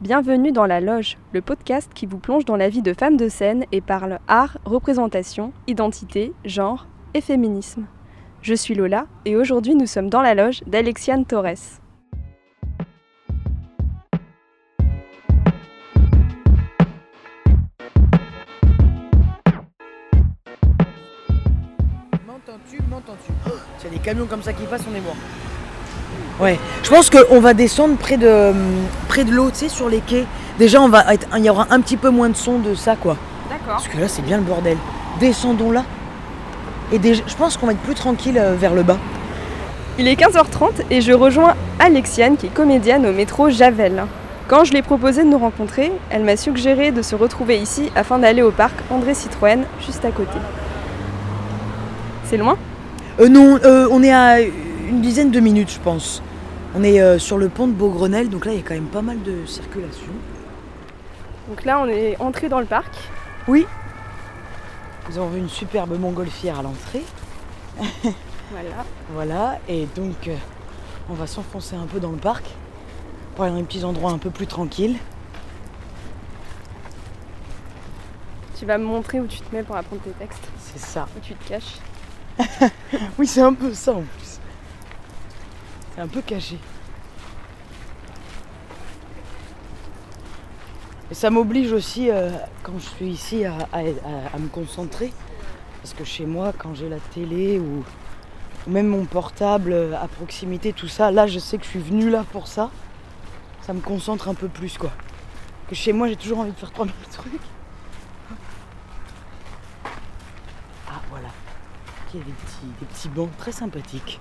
Bienvenue dans La Loge, le podcast qui vous plonge dans la vie de femmes de scène et parle art, représentation, identité, genre et féminisme. Je suis Lola et aujourd'hui nous sommes dans la loge d'Alexiane Torres. M'entends-tu M'entends-tu? Oh, des camions comme ça qui passent, on est mort. Ouais, je pense qu'on va descendre près de, près de l'eau, tu sais, sur les quais. Déjà, on va être- il y aura un petit peu moins de son de ça, quoi. D'accord. Parce que là, c'est bien le bordel. Descendons là. Et déjà, je pense qu'on va être plus tranquille euh, vers le bas. Il est 15h30 et je rejoins Alexiane qui est comédienne au métro Javel. Quand je l'ai proposé de nous rencontrer, elle m'a suggéré de se retrouver ici afin d'aller au parc André Citroën juste à côté. C'est loin? Euh, non, euh, on est à une dizaine de minutes, je pense. On est euh, sur le pont de Beaugrenelle, donc là, il y a quand même pas mal de circulation. Donc là on est entré dans le parc. Oui. Nous avons vu une superbe montgolfière à l'entrée. Voilà. Voilà, et donc euh, on va s'enfoncer un peu dans le parc pour aller dans des petits endroits un peu plus tranquilles. Tu vas me montrer où tu te mets pour apprendre tes textes, C'est ça. où tu te caches. Oui, c'est un peu ça en plus. C'est un peu caché. Et ça m'oblige aussi, euh, quand je suis ici, à, me concentrer. Parce que chez moi, quand j'ai la télé ou, ou même mon portable euh, à proximité, tout ça, là, je sais que je suis venue là pour ça. Ça me concentre un peu plus, quoi. Que chez moi, j'ai toujours envie de faire 3000 trucs. Ah, voilà. Il y a des petits, des petits bancs très sympathiques.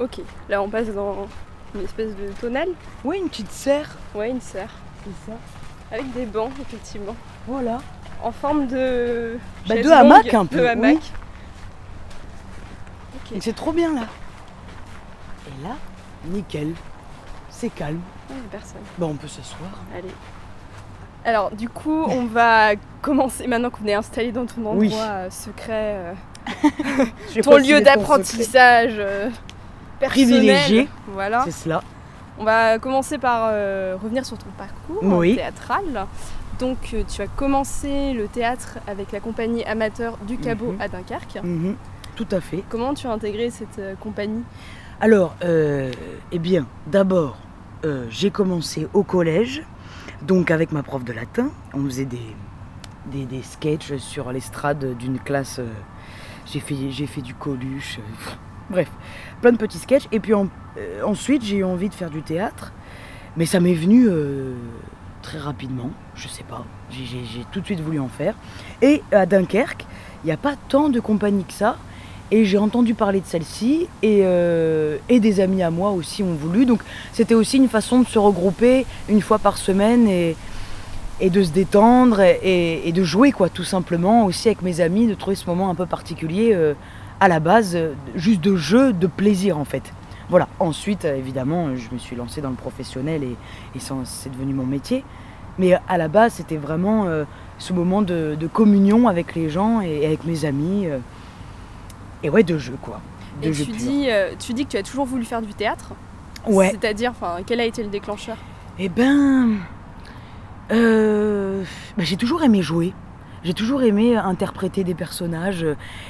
Ok, là on passe dans une espèce de tonnelle. Oui, une petite serre. Ouais, une serre. C'est ça. Avec des bancs, effectivement. Voilà. En forme de. Bah, de hamac, un peu, De hamac. oui. C'est trop bien là. Et là, nickel. C'est calme. A personne. Bon, on peut s'asseoir. Allez. Alors, du coup, on va commencer maintenant qu'on est installé dans ton endroit Oui. euh, secret, euh, ton lieu d'apprentissage Privilégié. Voilà. C'est cela. On va commencer par euh, revenir sur ton parcours Oui. théâtral. Donc, euh, tu as commencé le théâtre avec la compagnie amateur du Cabot Mhm. à Dunkerque. Mhm. Tout à fait. Comment tu as intégré cette euh, compagnie? Alors, euh, eh bien, d'abord, euh, j'ai commencé au collège, donc avec ma prof de latin. On faisait des, des, des sketchs sur l'estrade d'une classe. j'ai fait, j'ai fait du coluche. Bref, plein de petits sketchs. Et puis euh, ensuite, j'ai eu envie de faire du théâtre, mais ça m'est venu euh, très rapidement. Je sais pas. J'ai, tout de suite voulu en faire. Et à Dunkerque, il n'y a pas tant de compagnies que ça. Et j'ai entendu parler de celle-ci et, euh, et des amis à moi aussi ont voulu. Donc c'était aussi une façon de se regrouper une fois par semaine et, de se détendre et, de jouer quoi tout simplement aussi avec mes amis, de trouver ce moment un peu particulier à la base, euh, juste de jeu, de plaisir en fait. Voilà, ensuite euh, évidemment je me suis lancée dans le professionnel et, c'est devenu mon métier. Mais à la base c'était vraiment euh, ce moment de, de communion avec les gens et, et avec mes amis. euh, et ouais, de jeu quoi. De Et jeu tu pur. dis, euh, tu dis que tu as toujours voulu faire du théâtre? Ouais. C'est-à-dire, quel a été le déclencheur? Eh ben. euh, bah, j'ai toujours aimé jouer. J'ai toujours aimé interpréter des personnages.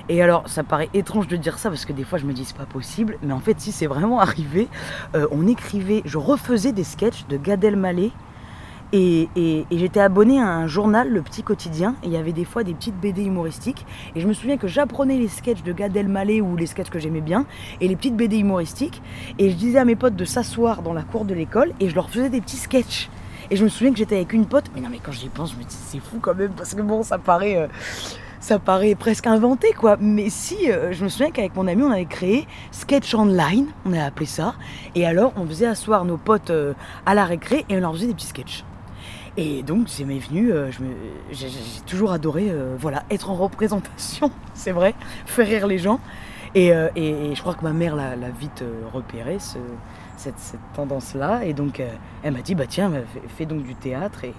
Et alors, ça paraît étrange de dire ça parce que des fois je me dis c'est pas possible. Mais en fait, si c'est vraiment arrivé, euh, on écrivait, je refaisais des sketchs de Gad Elmaleh. Et j'étais abonnée à un journal, Le Petit Quotidien, et il y avait des fois des petites BD humoristiques. Et je me souviens que j'apprenais les sketchs de Gad Elmaleh ou les sketchs que j'aimais bien, et les petites BD humoristiques. Et je disais à mes potes de s'asseoir dans la cour de l'école, et je leur faisais des petits sketchs. Et je me souviens que j'étais avec une pote, mais non mais quand j'y pense, je me dis c'est fou quand même, parce que bon, ça paraît, euh, ça paraît presque inventé quoi. Mais si, euh, je me souviens qu'avec mon ami, on avait créé Sketch Online, on a appelé ça. Et alors, on faisait asseoir nos potes euh, à la récré et on leur faisait des petits sketchs. Et donc, c'est m'est venu, euh, j'ai toujours adoré voilà, être en représentation, c'est vrai, faire rire les gens. Et, et- je crois que ma mère l'a vite repéré, cette, cette tendance-là. Et donc, euh, elle m'a dit, bah tiens, bah, fais, fais donc du théâtre. Et,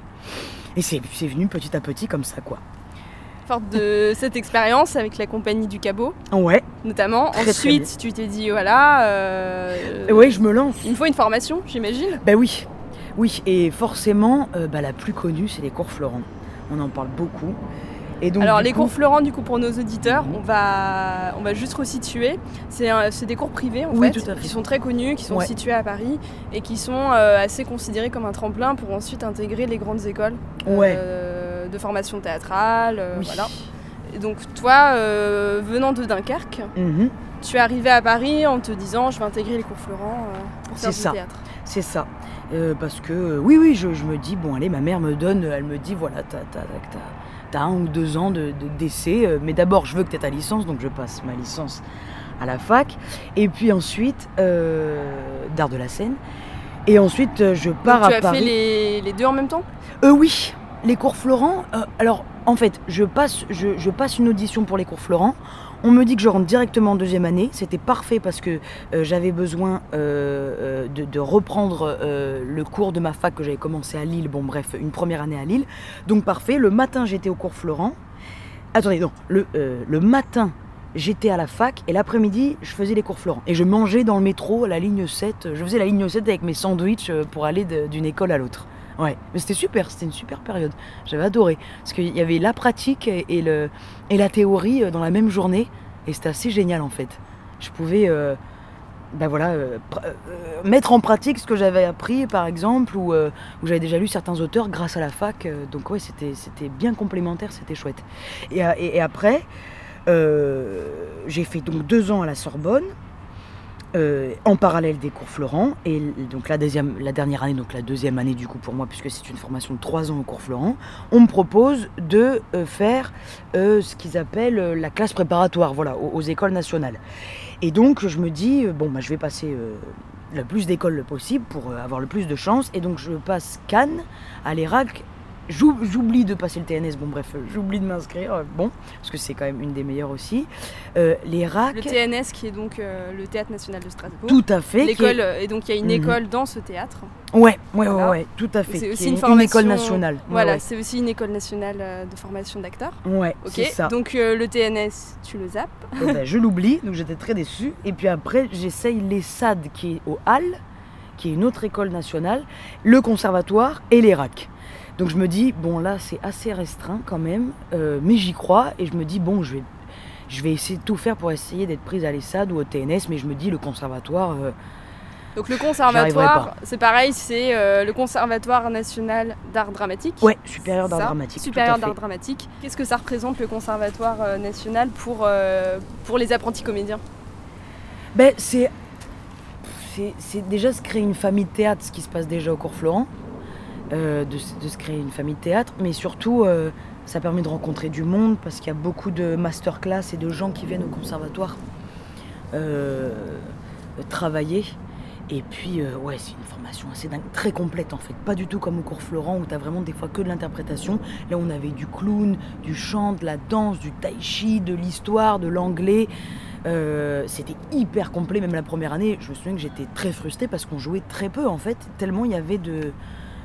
et c'est c'est venu petit à petit comme ça, quoi. Forte de cette expérience avec la compagnie du Cabot, Ouais, notamment. Très, très Ensuite, tu t'es dit, voilà, euh, ouais, je me lance. il me faut une formation, j'imagine. Ben oui. Oui, et forcément, euh, bah, la plus connue, c'est les cours Florent. On en parle beaucoup. Et donc, Alors les coup- cours Florent, du coup pour nos auditeurs, on va on va juste resituer. C'est des cours privés en Oui, fait, qui sont très connus, qui sont Ouais. situés à Paris et qui sont euh, assez considérés comme un tremplin pour ensuite intégrer les grandes écoles Ouais. euh, de formation théâtrale. euh, Oui. Voilà. Et donc toi, venant de Dunkerque, Mhm. tu es arrivé à Paris en te disant je vais intégrer les cours Florent pour faire du ça. théâtre. C'est ça. Parce que, oui, oui, je, je me dis, bon, allez, ma mère me donne, elle me dit, voilà, t'as un ou deux ans de, de- d'essai, euh, mais d'abord, je veux que tu aies ta licence, donc je passe ma licence à la fac. Et puis ensuite, euh, d'art de la scène. Et ensuite, euh, je pars Donc, tu à as Paris. fait les, les deux en même temps? Euh, oui, les cours Florent. euh, alors, en fait, je passe, je, je passe une audition pour les cours Florent. On me dit que je rentre directement en deuxième année. C'était parfait parce que euh, j'avais besoin euh, euh, de, reprendre le cours de ma fac que j'avais commencé à Lille. Bon, bref, une première année à Lille. Donc, parfait. Le matin, j'étais au cours Florent. Attendez, non. Le, matin, j'étais à la fac et l'après-midi, je faisais les cours Florent. Et je mangeais dans le métro, la ligne 7. Je faisais la ligne 7 avec mes sandwichs pour aller d'une école à l'autre. Ouais, mais c'était super, c'était une super période. J'avais adoré. Parce qu'il y avait la pratique et, la théorie euh, dans la même journée. Et c'était assez génial en fait. Je pouvais euh, ben voilà, euh, mettre en pratique ce que j'avais appris par exemple, ou j'avais déjà lu certains auteurs grâce à la fac. donc ouais, c'était, bien complémentaire, c'était chouette. Et, après, j'ai fait donc deux ans à la Sorbonne. Euh, en parallèle des cours Florent et donc la deuxième dernière année donc la deuxième année du coup pour moi puisque c'est une formation de trois ans au cours Florent on me propose de euh, faire euh, ce qu'ils appellent la classe préparatoire voilà aux, écoles nationales. Et donc je me dis bon bah je vais passer le plus d'écoles possible pour avoir le plus de chance et donc je passe Cannes à l'ERAC J'oublie de passer le TNS, bon bref, euh, j'oublie de m'inscrire, euh, bon, parce que c'est quand même une des meilleures aussi. Euh, l'ERAC, Le TNS qui est donc euh, le Théâtre National de Strasbourg. tout à fait. L'école, est- et donc il y a une Mhm. école dans ce théâtre. Ouais, ouais, ouais, Voilà. ouais, tout à fait. C'est aussi une une formation. école nationale. Voilà, ouais. c'est aussi une école nationale de formation d'acteurs. Ouais, Ok. ça. Donc euh, le TNS, tu le zappes. Eh ben, je l'oublie, donc j'étais très déçue. Et puis après, j'essaye l'ESSAD qui est au Hall, qui est une autre école nationale, le conservatoire et l'ERAC. Donc je me dis, bon là c'est assez restreint quand même, euh, mais j'y crois et je me dis, bon, je vais, je vais essayer de tout faire pour essayer d'être prise à l'ESSAD ou au TNS, mais je me dis, le conservatoire, euh, Donc le conservatoire, c'est pareil, c'est euh, le Conservatoire national d'art dramatique. ouais, supérieur d'art dramatique. Supérieur d'art dramatique. Qu'est-ce que ça représente le Conservatoire national pour, pour les apprentis comédiens? Ben, c'est, c'est, c'est déjà se créer une famille de théâtre, ce qui se passe déjà au cours Florent, euh, de, se- créer une famille de théâtre, mais surtout, euh, ça permet de rencontrer du monde parce qu'il y a beaucoup de masterclass et de gens qui viennent au conservatoire euh, travailler. Et puis, ouais, c'est une formation assez dingue, très complète en fait. Pas du tout comme au cours Florent où tu as vraiment des fois que de l'interprétation. Là, on avait du clown, du chant, de la danse, du tai chi, de l'histoire, de l'anglais. C'était hyper complet, même la première année. Je me souviens que j'étais très frustrée parce qu'on jouait très peu en fait, tellement il y avait de,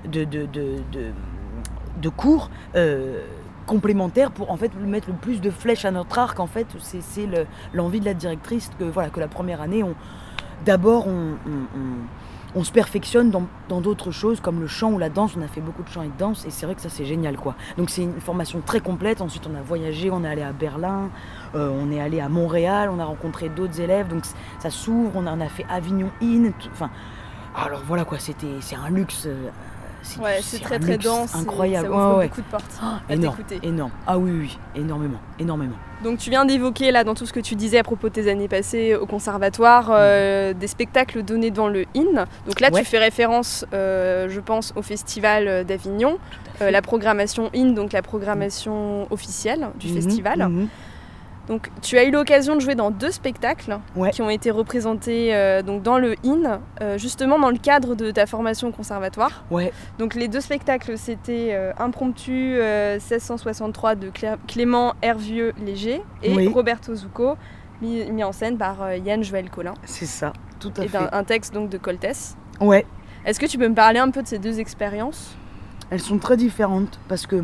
de, cours euh, complémentaires pour en fait mettre le plus de flèches à notre arc. En fait, c'est c'est le- l'envie de la directrice que, voilà, que la première année, d'abord on, se perfectionne dans d'autres choses comme le chant ou la danse. On a fait beaucoup de chant et de danse et c'est vrai que ça c'est génial quoi. Donc c'est une formation très complète. Ensuite on a voyagé, on est allé à Berlin, euh, on est allé à Montréal, on a rencontré d'autres élèves. Donc ça s'ouvre. On en a fait Avignon In. Enfin alors voilà quoi. C'était c'est un luxe. euh, c'est- Ouais, c'est très très dense. incroyable. Ça ouvre ouais. beaucoup de portes. Ah, à énorme, énorme. Ah oui, oui, énormément, énormément. Donc tu viens d'évoquer là dans tout ce que tu disais à propos de tes années passées au conservatoire, euh, des spectacles donnés dans le IN. Donc là Ouais. tu fais référence, euh, je pense, au festival d'Avignon, Euh, la programmation IN, donc la programmation officielle du Mhm, festival. mhm. Donc tu as eu l'occasion de jouer dans deux spectacles Ouais. qui ont été représentés euh, donc dans le IN, euh, justement dans le cadre de ta formation au conservatoire. Ouais, Donc les deux spectacles, c'était euh, Impromptu euh, 1663 de Clé- Clément Hervieux Léger et Oui. Roberto Zucco, mis, mis en scène par Yann Joël Collin, c'est ça, tout à et fait. d'un un texte donc de Coltès. Ouais, Est-ce que tu peux me parler un peu de ces deux expériences? Elles sont très différentes parce que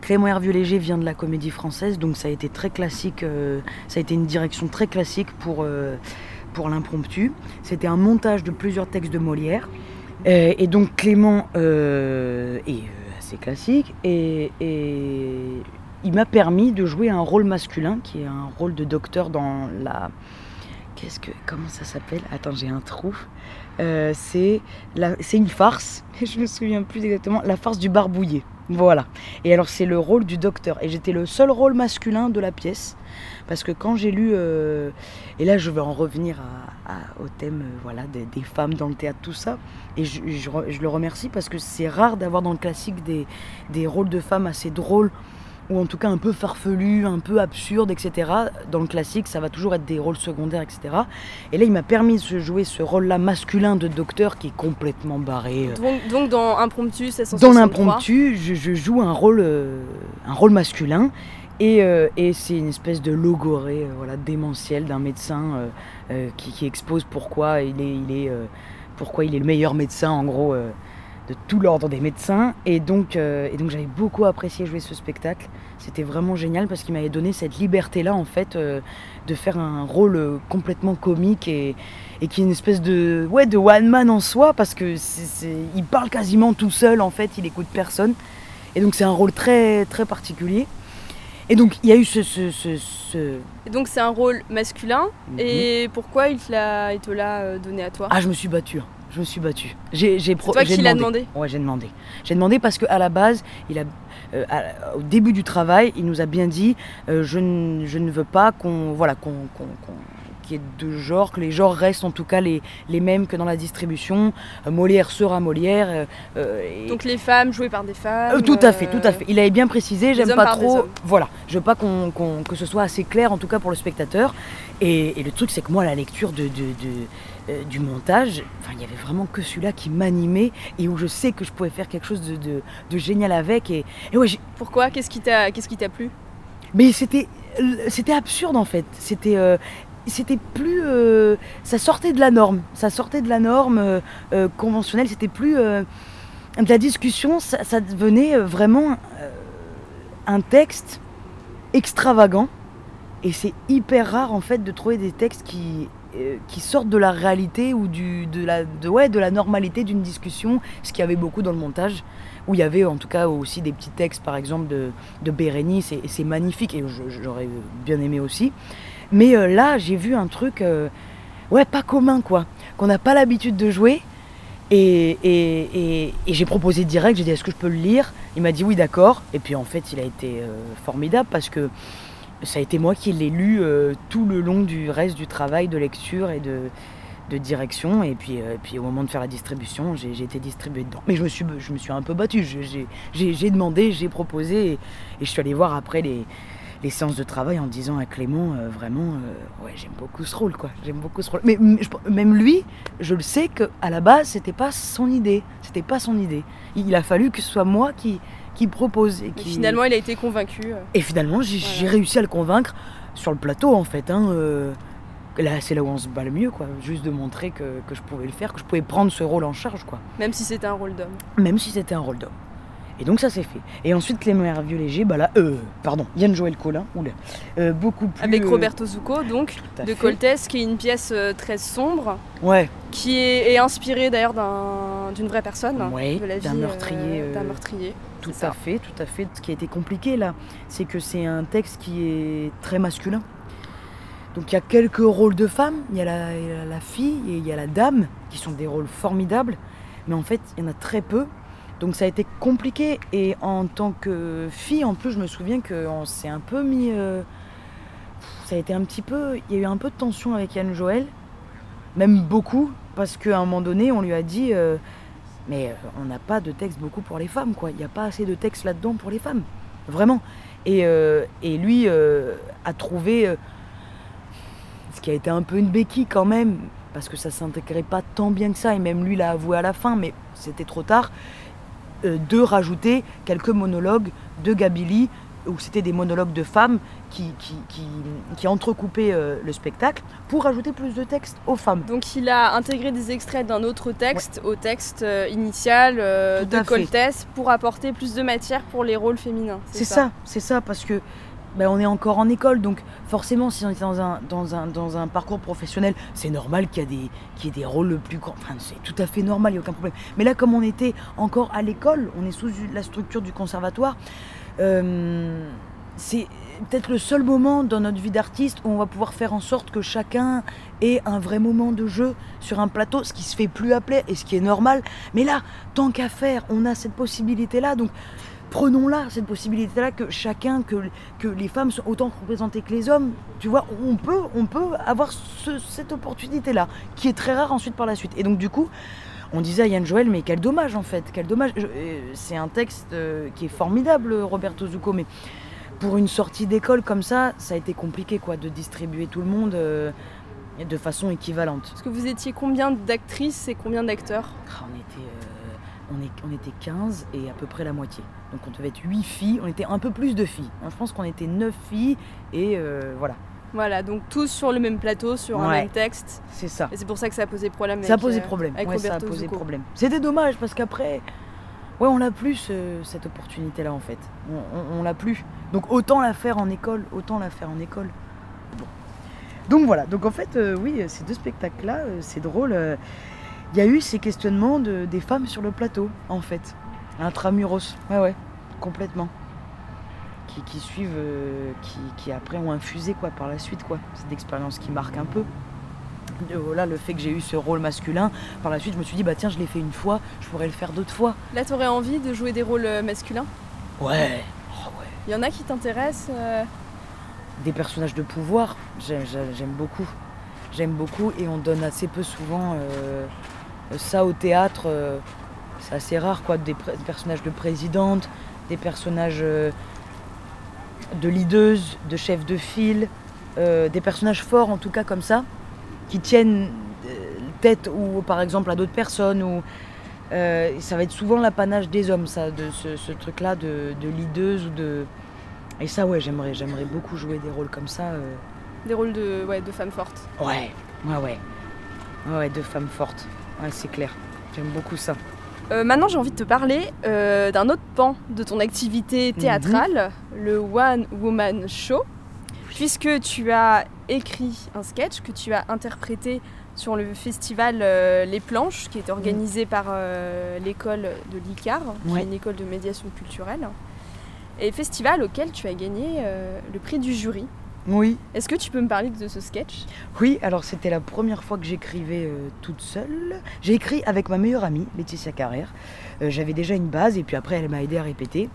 Clément Hervieux Léger vient de la comédie française, donc ça a été très classique, euh, ça a été une direction très classique pour, euh, pour l'impromptu. C'était un montage de plusieurs textes de Molière. Euh, et donc Clément est assez classique et, il m'a permis de jouer un rôle masculin qui est un rôle de docteur dans la. Qu'est-ce que. Comment ça s'appelle? Attends, j'ai un trou. C'est la- une farce, je me souviens plus exactement, la farce du barbouillé. Voilà. Et alors c'est le rôle du docteur. Et j'étais le seul rôle masculin de la pièce. Parce que quand j'ai lu, euh, et là je vais en revenir au thème euh, voilà, des, femmes dans le théâtre, tout ça, et je, le remercie parce que c'est rare d'avoir dans le classique des rôles de femmes assez drôles, ou en tout cas un peu farfelus, un peu absurdes, etc. Dans le classique, ça va toujours être des rôles secondaires, etc. Et là, il m'a permis de jouer ce rôle-là masculin de docteur qui est complètement barré. euh, Donc, donc dans Impromptu, c'est dans l'impromptu, je, je joue un rôle, euh, un rôle masculin. Et, euh, et c'est une espèce de logoré euh, voilà, démentiel d'un médecin qui, qui expose pourquoi il est, il est, pourquoi il est le meilleur médecin, en gros, de tout l'ordre des médecins. Et donc, euh, et donc j'avais beaucoup apprécié jouer ce spectacle. C'était vraiment génial parce qu'il m'avait donné cette liberté-là, en fait, euh, de faire un rôle euh, complètement comique et, et qui est une espèce de, ouais, de one man en soi parce que c'est, c'est- il parle quasiment tout seul, en fait, il écoute personne. Et donc c'est un rôle très, très particulier. Et donc il y a eu ce... ce, ce, ce- Et donc c'est un rôle masculin. Mhm. Et pourquoi il te l'a il te l'a, donné à toi? Ah, je me suis battue. Je me suis battue. J'ai, j'ai pro- toi j'ai qui l'as demandé Ouais, j'ai demandé. J'ai demandé parce qu'à la base, il a, euh, à- au début du travail, il nous a bien dit euh, je, ne- je ne veux pas qu'on. Voilà, qu'on. qu'on- qu'on- qu'il y ait deux genres, que les genres restent en tout cas les, les mêmes que dans la distribution. Euh, Molière sera Molière. euh, euh, et- Donc les femmes jouées par des femmes. Euh, tout à fait, tout à fait. Il avait bien précisé, j'aime pas trop. Voilà, je veux pas qu'on, que ce soit assez clair, en tout cas pour le spectateur. Et, et le truc, c'est que moi, la lecture de, de- de- euh, du montage, enfin, il y avait vraiment que celui-là qui m'animait et où je sais que je pouvais faire quelque chose de, de- de génial avec. Et, et ouais, Pourquoi? Qu'est-ce qui t'a plu? Mais c'était, c'était absurde en fait. C'était, euh, c'était plus, euh, ça sortait de la norme. Ça sortait de la norme euh, euh, conventionnelle. C'était plus de la discussion. Ça, devenait vraiment un texte extravagant. Et c'est hyper rare en fait de trouver des textes qui qui sortent de la réalité ou du, de, la, ouais, de la normalité d'une discussion, ce qu'il y avait beaucoup dans le montage, où il y avait en tout cas aussi des petits textes par exemple de, de Bérénice, c'est magnifique, et j'aurais bien aimé aussi. Mais euh, là, j'ai vu un truc, euh, ouais, pas commun quoi, qu'on n'a pas l'habitude de jouer. Et, j'ai proposé direct, j'ai dit est-ce que je peux le lire? Il m'a dit oui d'accord. Et puis en fait il a été euh, formidable parce que ça a été moi qui l'ai lu tout le long du reste du travail de lecture et de, direction. Et puis, au moment de faire la distribution, j'ai été distribué dedans. Mais je me suis, je me suis un peu battue. J'ai- demandé, j'ai proposé et, et je suis allée voir après les, les séances de travail en disant à Clément, euh, vraiment, euh, ouais, j'aime beaucoup ce rôle, quoi. J'aime beaucoup ce rôle. Mais je- même lui, je le sais qu'à la base, c'était pas son idée. C'était pas son idée. Il, a fallu que ce soit moi qui, qui propose. Et. Finalement, il a été convaincu. euh. Et finalement, j'ai Voilà. réussi à le convaincre sur le plateau, en fait. Hein, euh, là, c'est là où on se bat le mieux, quoi. Juste de montrer que, que je pouvais le faire, que je pouvais prendre ce rôle en charge, quoi. Même si c'était un rôle d'homme. Même si c'était un rôle d'homme. Et donc ça s'est fait. Et ensuite Clément Hervieux Léger, bah là, euh, pardon, Yann Joël Collin, oula, euh, beaucoup plus. Avec euh, Roberto Zucco, donc, de. Coltès, qui est une pièce euh, très sombre, Ouais, qui est, est inspirée d'ailleurs d'un- d'une vraie personne. Ouais, de la vie, d'un meurtrier, d'un meurtrier. tout c'est à fait, tout à fait. Ce qui a été compliqué là, c'est que c'est un texte qui est très masculin. Donc il y a quelques rôles de femmes, il y, a la, il y a la fille et il y a la dame, qui sont des rôles formidables, mais en fait il y en a très peu. Donc ça a été compliqué et en tant que fille, en plus je me souviens qu'on s'est un peu mis... euh, ça a été un petit peu... Il y a eu un peu de tension avec Yann Joël, même beaucoup, parce qu'à un moment donné on lui a dit... euh, mais euh, on n'a pas de texte beaucoup pour les femmes, quoi. Il n'y a pas assez de texte là-dedans pour les femmes. Vraiment. Et, lui a trouvé ce qui a été un peu une béquille quand même, parce que ça s'intégrait pas tant bien que ça, et même lui l'a avoué à la fin, mais c'était trop tard, de rajouter quelques monologues de Gabili, où c'était des monologues de femmes qui, qui, qui, qui entrecoupaient euh, le spectacle, pour rajouter plus de texte aux femmes. Donc il a intégré des extraits d'un autre texte au texte euh, initial euh, de. Coltès pour apporter plus de matière pour les rôles féminins. C'est ça, c'est ça, parce que ben, on est encore en école, donc forcément, si on est dans un, dans un, dans un parcours professionnel, c'est normal qu'il y, y ait des rôles plus grands. Enfin, c'est tout à fait normal, il n'y a aucun problème. Mais là, comme on était encore à l'école, on est sous la structure du conservatoire, euh, c'est peut-être le seul moment dans notre vie d'artiste où on va pouvoir faire en sorte que chacun ait un vrai moment de jeu sur un plateau, ce qui se fait plus appeler et ce qui est normal. Mais là, tant qu'à faire, on a cette possibilité-là. Donc, prenons-la, cette possibilité-là, que chacun, que, que les femmes sont autant représentées que les hommes. Tu vois, on peut, on peut avoir cette opportunité-là, qui est très rare ensuite par la suite. Et donc, du coup, on disait à Yann Joël, mais quel dommage en fait, quel dommage. Euh, c'est un texte euh, qui est formidable, Roberto Zucco, mais pour une sortie d'école comme ça, ça a été compliqué quoi, de distribuer tout le monde euh, de façon équivalente. Parce que vous étiez combien d'actrices et combien d'acteurs? Ah, on, était, on, est, on était 15 et à peu près la moitié. Donc on devait être 8 filles, on était un peu plus de filles. Je pense qu'on était 9 filles et voilà. Voilà, donc tous sur le même plateau, sur un même texte. C'est ça. Et c'est pour ça que ça a posé problème. Ça a posé euh, problème. Avec ça a posé problème. C'était dommage parce qu'après, ouais, on l'a plus cette opportunité-là en fait. On, l'a plus. Donc autant la faire en école, autant la faire en école. Donc voilà. Donc en fait, euh, oui, ces deux spectacles-là, euh, c'est drôle. Il y a eu ces questionnements de, des femmes sur le plateau, en fait. Intramuros. Ouais, ouais, complètement qui, suivent, euh, qui, après ont infusé quoi, par la suite. quoi. C'est une expérience qui marque un peu. Voilà, le fait que j'ai eu ce rôle masculin, par la suite je me suis dit, bah tiens, je l'ai fait une fois, je pourrais le faire d'autres fois. Là, tu aurais envie de jouer des rôles euh, masculins? Ouais, oh, ouais. Il y en a qui t'intéressent euh? Des personnages de pouvoir, j'aime beaucoup. J'aime beaucoup et on donne assez peu souvent ça au théâtre. C'est assez rare, quoi, des, des, personnages de présidente, des personnages de leaders, de chefs de file, euh, des personnages forts en tout cas comme ça, qui tiennent euh, tête ou par exemple à d'autres personnes. Ou, euh, ça va être souvent l'apanage des hommes, ça, de ce, truc-là de, de ou de. Et ça, ouais, j'aimerais, j'aimerais beaucoup jouer des rôles comme ça. Des rôles de, ouais, de femmes fortes. Ouais, ouais, ouais. Ouais, de femmes fortes. Ouais, c'est clair. J'aime beaucoup ça. Euh, maintenant, j'ai envie de te parler euh, d'un autre pan de ton activité théâtrale, mhm. le One Woman Show, puisque tu as écrit un sketch que tu as interprété sur le festival euh, Les Planches, qui est organisé par l'école de l'ICAR, qui est une école de médiation culturelle, et festival auquel tu as gagné le prix du jury. Oui. Est-ce que tu peux me parler de ce sketch? Oui, alors c'était la première fois que j'écrivais euh, toute seule. J'ai écrit avec ma meilleure amie, Laetitia Carrère. Euh, j'avais déjà une base et puis après elle m'a aidé à répéter.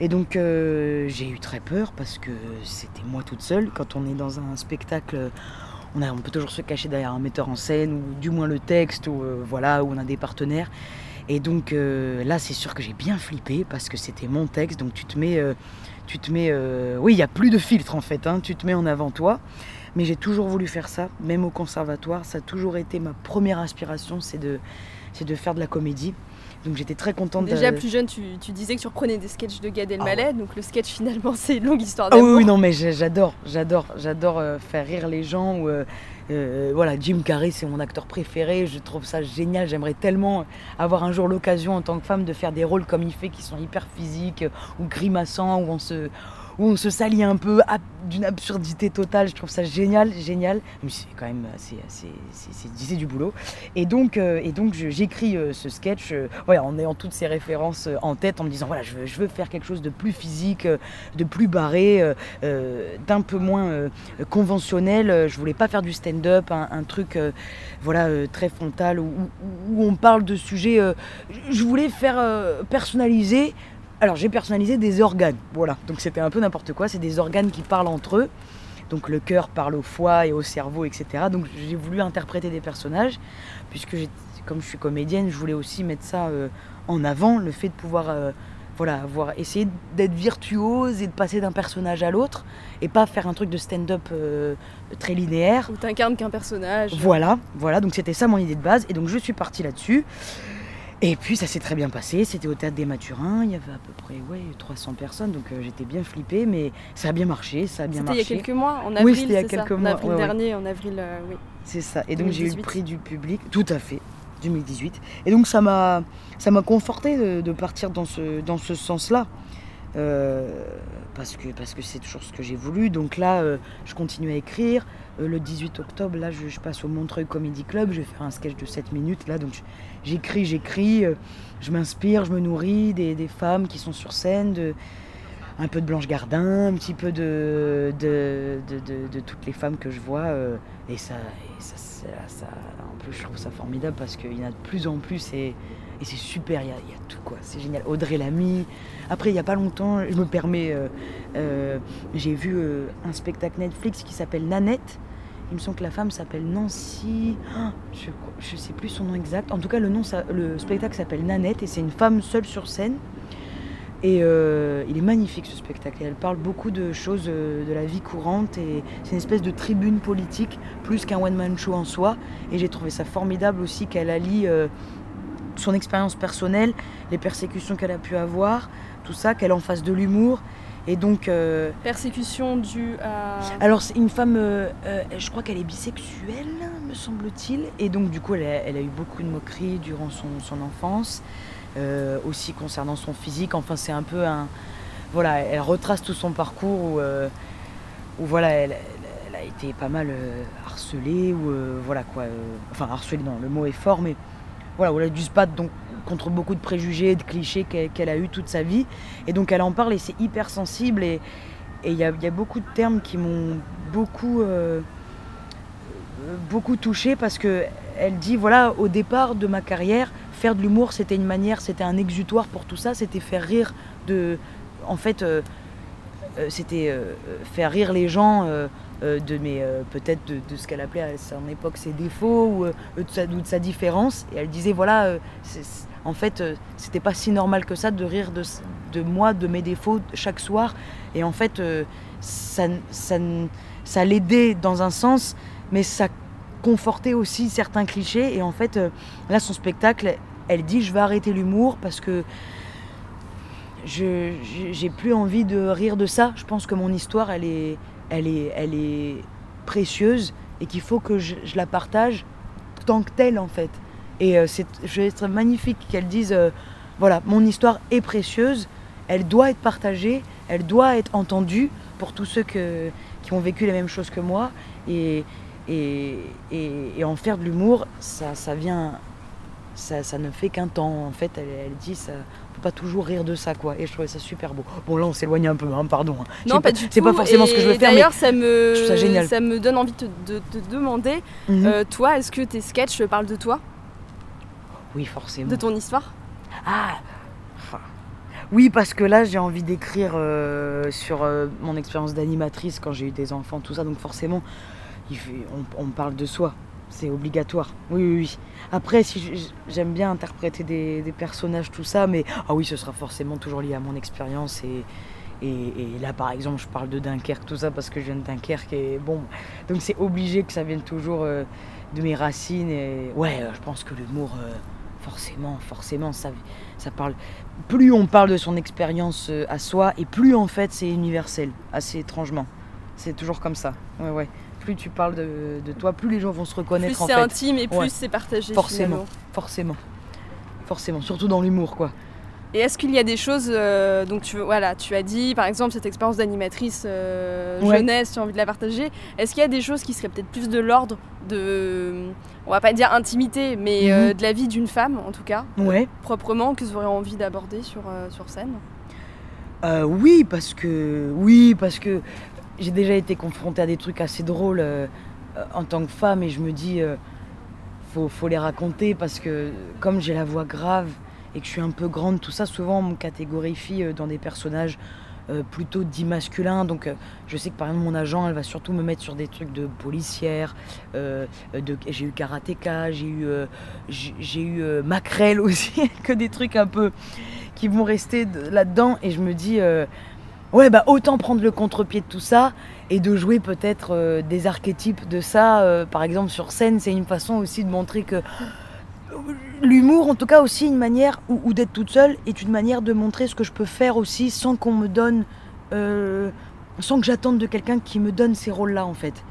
Et donc euh, j'ai eu très peur parce que c'était moi toute seule. Quand on est dans un spectacle, on, a, on peut toujours se cacher derrière un metteur en scène ou du moins le texte ou voilà où on a des partenaires. Et donc là c'est sûr que j'ai bien flippé parce que c'était mon texte. Donc tu te mets tu te mets. Euh, oui, il n'y a plus de filtre en fait, hein. tu te mets en avant toi. Mais j'ai toujours voulu faire ça, même au conservatoire. Ça a toujours été ma première inspiration, c'est de, de faire de la comédie. Donc j'étais très contente. Déjà plus jeune, tu, disais que tu reprenais des sketchs de Gad Elmaleh, ah donc le sketch finalement c'est une longue histoire ah d'amour. oui, non mais j'adore, j'adore, j'adore euh, faire rire les gens. Ou, euh, voilà, Jim Carrey c'est mon acteur préféré, je trouve ça génial. J'aimerais tellement avoir un jour l'occasion en tant que femme de faire des rôles comme il fait, qui sont hyper physiques ou grimaçants, où on se où on se salit un peu d'une absurdité totale. Je trouve ça génial, génial. Mais c'est quand même c'est du boulot. Et donc, euh, et donc j'écris euh, ce sketch euh, en ayant toutes ces références en tête, en me disant voilà, je veux, je veux faire quelque chose de plus physique, de plus barré, d'un peu moins conventionnel. Je voulais pas faire du stand-up, un, truc voilà très frontal où, où, on parle de sujets. je voulais faire personnaliser alors j'ai personnalisé des organes, voilà. Donc c'était un peu n'importe quoi, c'est des organes qui parlent entre eux. Donc le cœur parle au foie et au cerveau, etc. Donc j'ai voulu interpréter des personnages, puisque comme je suis comédienne, je voulais aussi mettre ça euh, en avant, le fait de pouvoir euh, voilà, avoir essayé d'être virtuose et de passer d'un personnage à l'autre, et pas faire un truc de stand-up euh, très linéaire. Où t'incarnes qu'un personnage. Voilà, voilà, donc c'était ça mon idée de base, et donc je suis partie là-dessus. Et puis ça s'est très bien passé, c'était au théâtre des Mathurins, il y avait à peu près ouais, 300 personnes, donc euh, j'étais bien flippée, mais ça a bien marché, ça a bien marché. C'était il y a quelques mois, en avril, oui, c'était il y a quelques ça, mois. En avril dernier, en avril, euh, oui. C'est ça, et donc j'ai eu le prix du public, tout à fait, 2018. Et donc ça m'a conforté de, partir dans ce, dans ce sens-là. parce que parce que c'est toujours ce que j'ai voulu. Donc là, je continue à écrire. le 18 octobre, là, je, passe au Montreuil Comedy Club. Je vais faire un sketch de 7 minutes. Là, donc j'écris, j'écris. je m'inspire, je me nourris des, femmes qui sont sur scène, un peu de Blanche Gardin, un petit peu de, toutes les femmes que je vois. Euh, et ça, en plus, je trouve ça formidable parce qu'il y en a de plus en plus et, c'est super, il y, a, tout quoi, c'est génial. Audrey Lamy. Après, il n'y a pas longtemps, je me permets, euh, euh, j'ai vu un spectacle Netflix qui s'appelle Nanette. Il me semble que la femme s'appelle Nancy. Ah, je ne sais plus son nom exact. En tout cas, le spectacle s'appelle Nanette et c'est une femme seule sur scène et euh, il est magnifique ce spectacle. elle parle beaucoup de choses euh, de la vie courante et c'est une espèce de tribune politique plus qu'un one-man show en soi. Et j'ai trouvé ça formidable aussi qu'elle allie euh, son expérience personnelle, les persécutions qu'elle a pu avoir, tout ça, qu'elle en fasse de l'humour. Et donc. Persécution due à. Alors, c'est une femme, je crois qu'elle est bisexuelle, me semble-t-il. Et donc, du coup, elle a, eu beaucoup de moqueries durant son enfance. Euh, aussi concernant son physique. Enfin, c'est un peu un. Voilà, elle retrace tout son parcours où, euh, voilà, elle, a été pas mal euh, harcelée, ou voilà quoi. enfin, harcelée, non, le mot est fort, mais voilà, où elle a dû se battre donc, contre beaucoup de préjugés, de clichés qu'elle a eu toute sa vie. Et donc, elle en parle et c'est hyper sensible. Et il y, a, beaucoup de termes qui m'ont beaucoup beaucoup touché parce que elle dit voilà au départ de ma carrière faire de l'humour, c'était une manière, c'était un exutoire pour tout ça, c'était faire rire de. En fait, euh, euh, c'était euh, faire rire les gens de mes peut-être de, ce qu'elle appelait à son époque ses défauts ou, de, sa, de, sa, différence. Et elle disait voilà, en fait, c'était pas si normal que ça de rire de, de, moi, de mes défauts chaque soir. Et en fait, ça, ça, ça l'aidait dans un sens, mais ça confortait aussi certains clichés. Et en fait, là, son spectacle, elle dit je vais arrêter l'humour parce que je j'ai plus envie de rire de ça. Je pense que mon histoire, elle est, elle est, précieuse et qu'il faut que je, la partage tant que telle en fait. Et euh, c'est, je magnifique qu'elle dise euh, voilà, mon histoire est précieuse, elle doit être partagée, elle doit être entendue pour tous ceux qui ont vécu les mêmes choses que moi. Et, en faire de l'humour, ça, ça vient ça, ne fait qu'un temps. En fait, elle, dit ça, pas toujours rire de ça, quoi. Et je trouvais ça super beau. Bon, là, on s'éloigne un peu, hein, pardon. Hein. Non, pas, du tout. C'est pas forcément ce que je veux faire. D'ailleurs, ça me, ça, génial. ça me donne envie de te demander, mhm. euh, toi, est-ce que tes sketchs parlent de toi? Oui, forcément. De ton histoire? Ah oui, parce que là, j'ai envie d'écrire euh, sur euh, mon expérience d'animatrice quand j'ai eu des enfants, tout ça. Donc forcément, il on, on parle de soi. C'est obligatoire. Oui, oui, oui. Après, si j'aime bien interpréter des, personnages, tout ça, mais ah oui, ce sera forcément toujours lié à mon expérience. Et, et, là, par exemple, je parle de Dunkerque, tout ça, parce que je viens de Dunkerque. Et bon, donc c'est obligé que ça vienne toujours euh, de mes racines. Et ouais, euh, je pense que l'humour, euh, forcément, forcément, ça, ça parle. Plus on parle de son expérience à soi, et plus en fait c'est universel, assez étrangement. C'est toujours comme ça. Ouais, ouais plus tu parles de, toi, plus les gens vont se reconnaître. Plus c'est intime et plus c'est partagé. Forcément, forcément, forcément, surtout dans l'humour, quoi. Et est-ce qu'il y a des choses, euh, donc tu, voilà, tu as dit par exemple cette expérience d'animatrice euh, jeunesse, tu as envie de la partager. Est-ce qu'il y a des choses qui seraient peut-être plus de l'ordre de, on va pas dire intimité, mais euh, mhm. de la vie d'une femme en tout cas, ouais. proprement, que tu aurais envie d'aborder sur, sur scène? Oui, parce que oui, parce que j'ai déjà été confrontée à des trucs assez drôles euh, en tant que femme et je me dis, euh, faut, faut, les raconter parce que comme j'ai la voix grave et que je suis un peu grande, tout ça, souvent on me catégorifie euh, dans des personnages plutôt dits masculins. Donc je sais que par exemple mon agent, elle va surtout me mettre sur des trucs de policière. de, j'ai eu karatéka, j'ai eu, j'ai eu maquerelle aussi, que des trucs un peu qui vont rester là-dedans. Et je me dis Ouais, bah autant prendre le contre-pied de tout ça et de jouer peut-être euh, des archétypes de ça. Euh, par exemple, sur scène, c'est une façon aussi de montrer que l'humour, en tout cas aussi une manière, ou, d'être toute seule, est une manière de montrer ce que je peux faire aussi sans qu'on me donne, euh, sans que j'attende de quelqu'un qui me donne ces rôles-là en fait.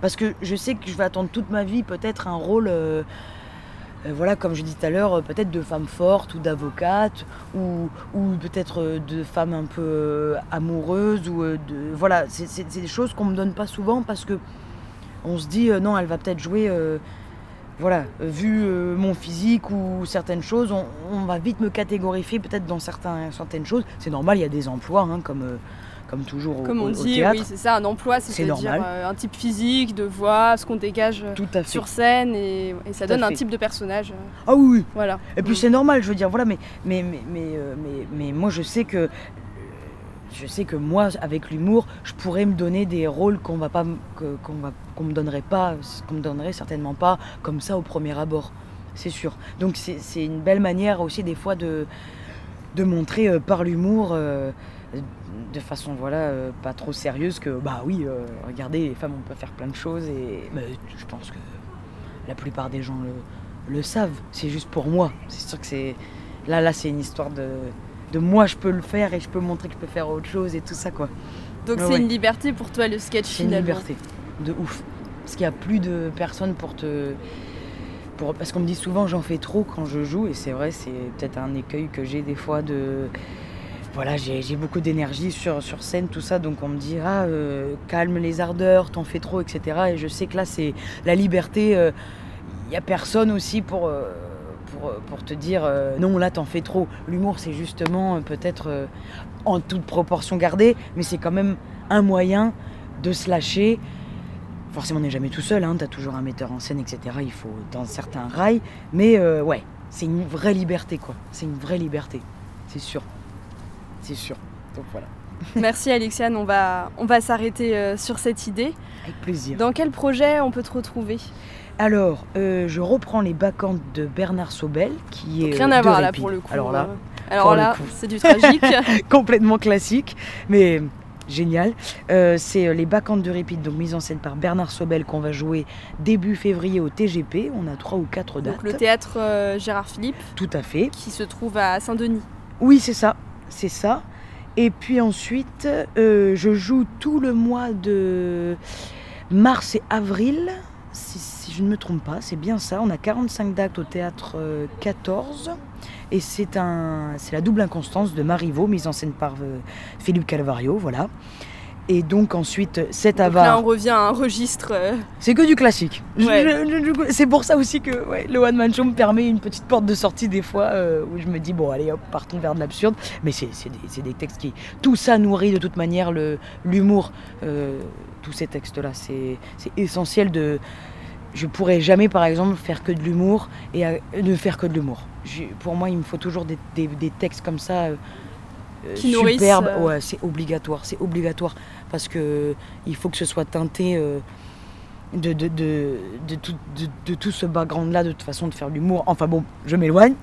Parce que je sais que je vais attendre toute ma vie peut-être un rôle euh, voilà, comme je dis tout à l'heure, euh, peut-être de femmes fortes ou d'avocates, ou, ou peut-être euh, de femmes un peu euh, amoureuses, ou euh, de, voilà, c'est- des choses qu'on me donne pas souvent parce que on se dit euh, non, elle va peut-être jouer, euh, voilà, euh, vu euh, mon physique ou certaines choses, on, va vite me catégorifier peut-être dans certaines choses. C'est normal, il y a des emplois, hein, comme, euh, comme toujours au, Comme on au- dit, oui, c'est ça, un emploi, c'est-à-dire euh, un type physique, de voix, ce qu'on dégage euh, Tout à fait. sur scène, et, et ça Tout donne un type de personnage. euh, Ah oui, oui. voilà. Et puis Mm. c'est normal, je veux dire, voilà, mais, mais, mais, mais, mais, mais moi je sais que je sais que moi, avec l'humour, je pourrais me donner des rôles qu'on va pas, qu'on va, qu'on me donnerait pas, qu'on me donnerait certainement pas comme ça au premier abord, c'est sûr. Donc c'est c'est une belle manière aussi des fois de, de montrer euh, par l'humour, euh, de façon voilà euh, pas trop sérieuse que bah oui, euh, regardez, les femmes on peut faire plein de choses et mais je pense que la plupart des gens le, le savent. C'est juste pour moi. C'est sûr que c'est là là c'est une histoire de de moi je peux le faire et je peux montrer que je peux faire autre chose et tout ça quoi. Donc c'est ouais. une liberté pour toi le sketch C'est une finalement. liberté de ouf. Parce qu'il n'y a plus de personnes pour te pour parce qu'on me dit souvent j'en fais trop quand je joue et c'est vrai c'est peut-être un écueil que j'ai des fois de voilà j'ai beaucoup d'énergie sur, scène tout ça donc on me dit ah euh, calme les ardeurs t'en fais trop etc et je sais que là c'est la liberté euh, il n'y a personne aussi pour euh, pour te dire euh, non là t'en fais trop. L'humour c'est justement euh, peut-être euh, en toute proportion gardée mais c'est quand même un moyen de se lâcher. Forcément on n'est jamais tout seul hein, t'as toujours un metteur en scène etc il faut dans certains rails mais euh, ouais c'est une vraie liberté quoi. C'est une vraie liberté c'est sûr c'est sûr donc voilà Merci Alexiane, on va, on va s'arrêter euh, sur cette idée. avec plaisir Dans quel projet on peut te retrouver? Alors euh, je reprends les bacchantes de Bernard Sobel qui est rien euh, à voir là pour le coup. alors là euh, alors là, c'est du tragique. complètement classique, mais génial. Euh, c'est les Bacchantes de Répit, donc mise en scène par Bernard Sobel, qu'on va jouer début février au TGP. On a trois ou quatre dates. Donc le théâtre euh, Gérard Philippe Tout à fait. qui se trouve à Saint-Denis. Oui, c'est ça, c'est ça. Et puis ensuite, euh, je joue tout le mois de mars et avril, si, je ne me trompe pas, c'est bien ça. On a 45 dates au théâtre euh, 14. Et c'est un, c'est la double inconstance de Marivaux, mise en scène par euh, Philippe Calvario, voilà. Et donc ensuite, cet avare. là on revient à un registre. euh, C'est que du classique. Ouais. c'est pour ça aussi que ouais, le One Man Show me permet une petite porte de sortie des fois euh, où je me dis bon allez hop partons vers de l'absurde. Mais c'est des, des textes qui tout ça nourrit de toute manière l'humour. euh, tous ces textes là c'est essentiel de. Je pourrais jamais par exemple faire que de l'humour et euh, ne faire que de l'humour. Pour moi il me faut toujours des, des- des textes comme ça. Qui euh. Ouais, c'est obligatoire, c'est obligatoire parce que il faut que ce soit teinté euh, de, de, de, tout, de, tout ce background-là, de toute façon, de faire l'humour. Enfin bon, je m'éloigne.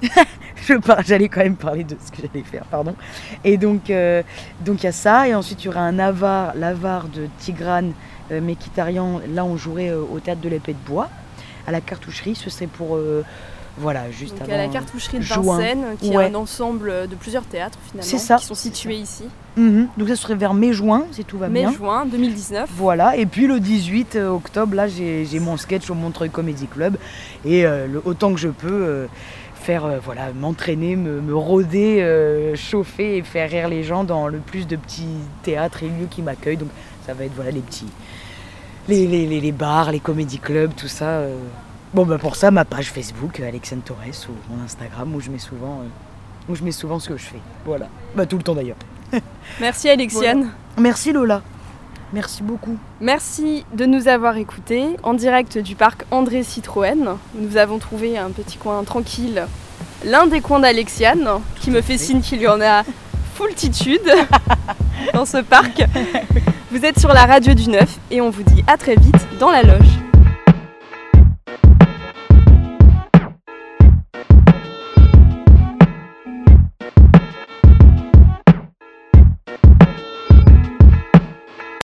J'allais quand même parler de ce que j'allais faire, pardon. Et donc, euh, donc il y a ça. Et ensuite, il y aura un avare, l'avare de Tigrane euh, Mekitarian. Là, on jouerait au théâtre de l'épée de bois, à la cartoucherie. Ce serait pour. Euh, voilà, juste donc avant. à la cartoucherie de juin. Vincennes, qui Ouais. est un ensemble de plusieurs théâtres finalement, C'est ça, qui sont situés ici. Mhm. Donc, ça serait vers mai-juin, si tout va bien. Mai-juin 2019. Voilà, et puis le 18 octobre, là, j'ai mon sketch au Montreuil Comedy Club. Et euh, le- autant que je peux euh, faire, euh, voilà, m'entraîner, me, me rôder, euh, chauffer et faire rire les gens dans le plus de petits théâtres et lieux qui m'accueillent. Donc ça va être, voilà, les petits. Les, les, les- les bars, les comédie clubs, tout ça. Bon, bah pour ça, ma page Facebook, euh, Alexandre Torres, ou mon Instagram, où je mets souvent, euh, où je mets souvent ce que je fais. Voilà. Bah tout le temps d'ailleurs. Merci Alexiane. Merci Lola. Merci beaucoup. Merci de nous avoir écoutés en direct du parc André Citroën. Nous avons trouvé un petit coin tranquille, l'un des coins d'Alexiane, qui me fait signe qu'il y en a foultitude dans ce parc. Vous êtes sur la radio du 9 et on vous dit à très vite dans la loge.